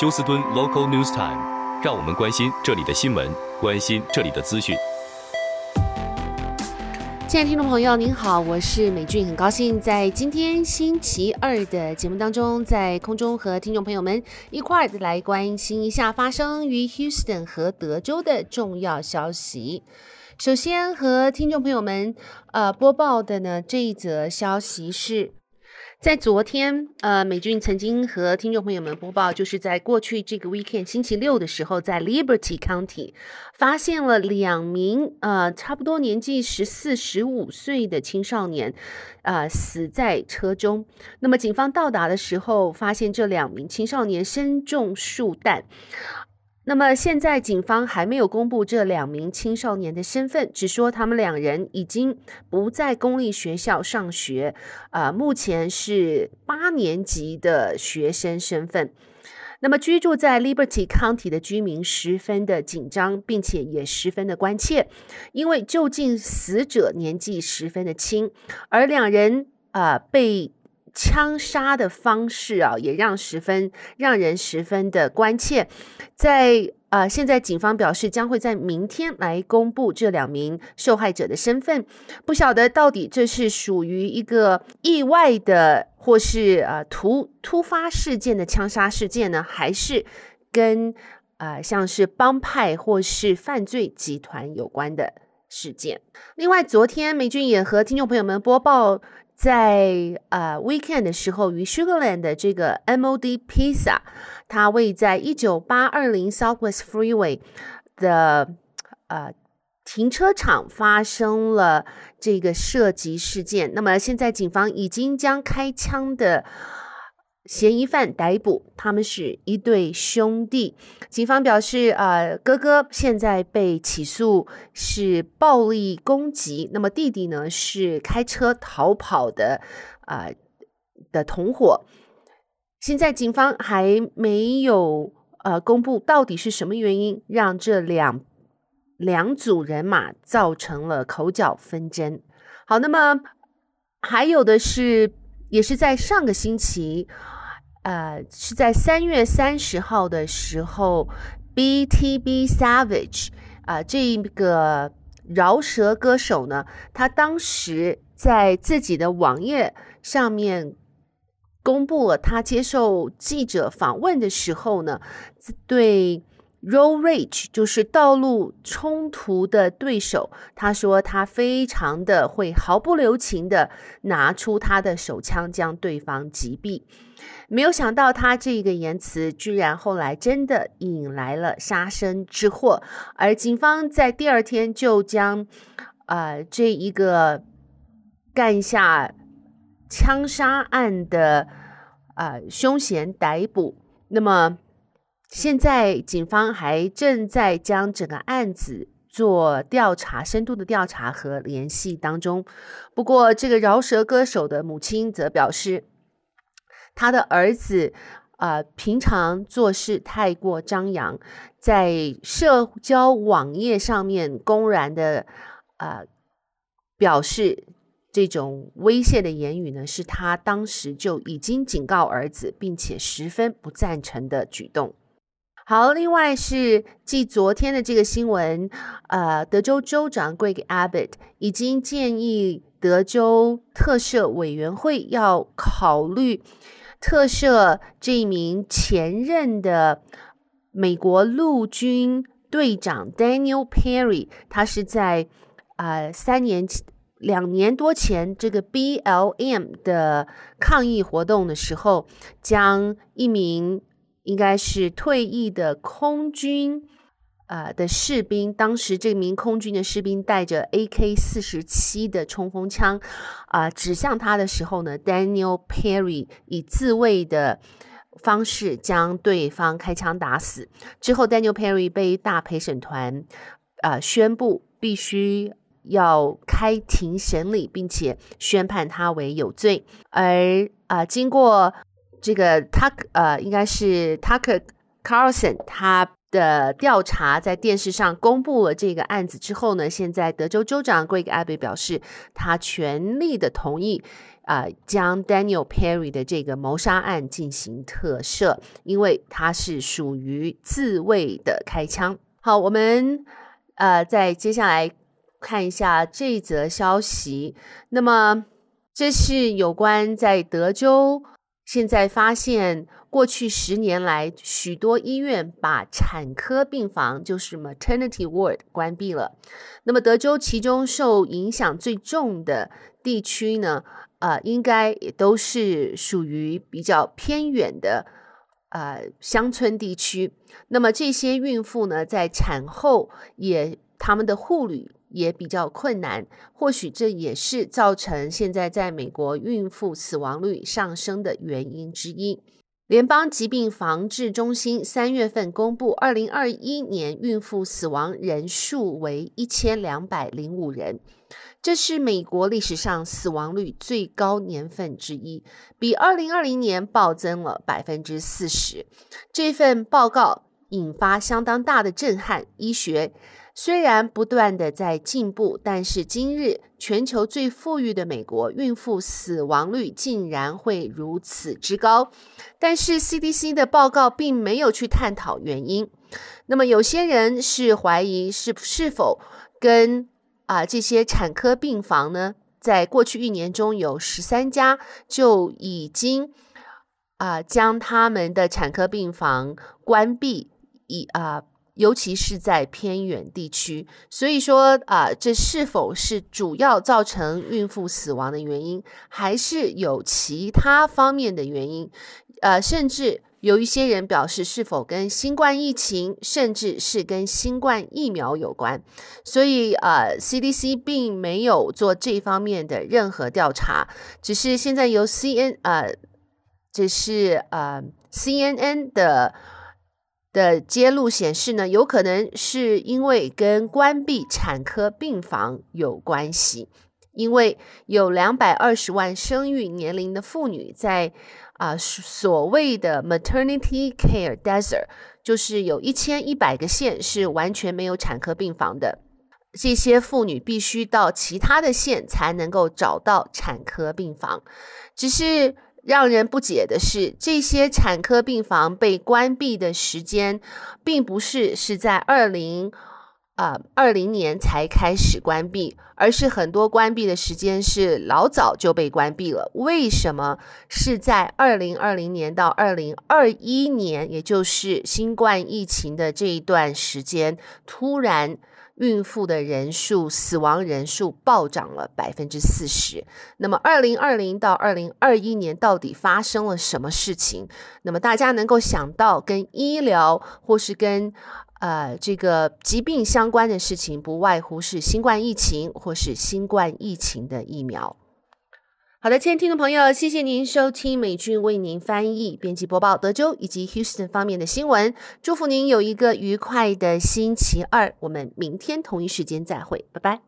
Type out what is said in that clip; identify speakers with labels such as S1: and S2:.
S1: 休斯敦 Local News Time，让我们关心这里的新闻，关心这里的资讯。
S2: 亲爱的听众朋友，您好，我是美俊，很高兴在今天星期二的节目当中，在空中和听众朋友们一块儿来关心一下发生于 Houston 和德州的重要消息。首先和听众朋友们呃播报的呢这一则消息是。在昨天，呃，美俊曾经和听众朋友们播报，就是在过去这个 weekend 星期六的时候，在 Liberty County 发现了两名呃差不多年纪十四、十五岁的青少年，呃，死在车中。那么警方到达的时候，发现这两名青少年身中数弹。那么现在警方还没有公布这两名青少年的身份，只说他们两人已经不在公立学校上学，呃，目前是八年级的学生身份。那么居住在 Liberty County 的居民十分的紧张，并且也十分的关切，因为就近死者年纪十分的轻，而两人啊、被。枪杀的方式啊，也让十分让人十分的关切。在呃，现在警方表示将会在明天来公布这两名受害者的身份。不晓得到底这是属于一个意外的，或是呃突突发事件的枪杀事件呢，还是跟呃像是帮派或是犯罪集团有关的事件？另外，昨天美君也和听众朋友们播报。在呃 weekend 的时候，与 Sugarland 的这个 MOD Pizza，它位在一九八二零 Southwest Freeway 的呃停车场发生了这个射击事件。那么现在警方已经将开枪的。嫌疑犯逮捕，他们是一对兄弟。警方表示，呃，哥哥现在被起诉是暴力攻击，那么弟弟呢是开车逃跑的，啊、的同伙。现在警方还没有呃公布到底是什么原因让这两两组人马造成了口角纷争。好，那么还有的是，也是在上个星期。呃，是在三月三十号的时候，BTB Savage 啊、呃，这个饶舌歌手呢，他当时在自己的网页上面公布了他接受记者访问的时候呢，对。Road rage 就是道路冲突的对手。他说他非常的会毫不留情的拿出他的手枪将对方击毙。没有想到他这个言辞居然后来真的引来了杀身之祸。而警方在第二天就将呃这一个干下枪杀案的呃凶嫌逮捕。那么。现在警方还正在将整个案子做调查，深度的调查和联系当中。不过，这个饶舌歌手的母亲则表示，他的儿子啊、平常做事太过张扬，在社交网页上面公然的啊、表示这种威胁的言语呢，是他当时就已经警告儿子，并且十分不赞成的举动。好，另外是继昨天的这个新闻，呃，德州州长 Greg Abbott 已经建议德州特赦委员会要考虑特赦这一名前任的美国陆军队长 Daniel Perry，他是在呃三年两年多前这个 BLM 的抗议活动的时候，将一名。应该是退役的空军，呃的士兵。当时这名空军的士兵带着 AK 四十七的冲锋枪，啊、指向他的时候呢，Daniel Perry 以自卫的方式将对方开枪打死。之后，Daniel Perry 被大陪审团，呃，宣布必须要开庭审理，并且宣判他为有罪。而啊、经过。这个 Tuck 呃，应该是 Tucker Carlson 他的调查在电视上公布了这个案子之后呢，现在德州州长 Greg Abbott 表示，他全力的同意啊、将 Daniel Perry 的这个谋杀案进行特赦，因为它是属于自卫的开枪。好，我们呃再接下来看一下这则消息。那么这是有关在德州现在发现，过去十年来许多医院把产科病房，就是 maternity ward 关闭了。那么德州其中受影响最重的地区呢？呃，应该也都是属于比较偏远的呃乡村地区。那么这些孕妇呢，在产后也他们的护理也比较困难，或许这也是造成现在在美国孕妇死亡率上升的原因之一。联邦疾病防治中心三月份公布，二零二一年孕妇死亡人数为一千两百零五人。这是美国历史上死亡率最高年份之一，比二零二零年暴增了百分之四十。这份报告引发相当大的震撼。医学虽然不断的在进步，但是今日全球最富裕的美国，孕妇死亡率竟然会如此之高。但是 CDC 的报告并没有去探讨原因。那么有些人是怀疑是是否跟啊，这些产科病房呢，在过去一年中有十三家就已经啊将他们的产科病房关闭，以啊，尤其是在偏远地区。所以说啊，这是否是主要造成孕妇死亡的原因，还是有其他方面的原因？呃，甚至。有一些人表示，是否跟新冠疫情，甚至是跟新冠疫苗有关？所以，呃，CDC 并没有做这方面的任何调查，只是现在由 CN 呃，这是呃 CNN 的的揭露显示呢，有可能是因为跟关闭产科病房有关系，因为有两百二十万生育年龄的妇女在。啊，所谓的 maternity care desert，就是有一千一百个县是完全没有产科病房的，这些妇女必须到其他的县才能够找到产科病房。只是让人不解的是，这些产科病房被关闭的时间，并不是是在二零。啊，二零年才开始关闭，而是很多关闭的时间是老早就被关闭了。为什么是在二零二零年到二零二一年，也就是新冠疫情的这一段时间，突然孕妇的人数、死亡人数暴涨了百分之四十？那么二零二零到二零二一年到底发生了什么事情？那么大家能够想到跟医疗或是跟呃，这个疾病相关的事情，不外乎是新冠疫情或是新冠疫情的疫苗。好的，亲爱的听众朋友，谢谢您收听美俊为您翻译、编辑播报德州以及 Houston 方面的新闻。祝福您有一个愉快的星期二，我们明天同一时间再会，拜拜。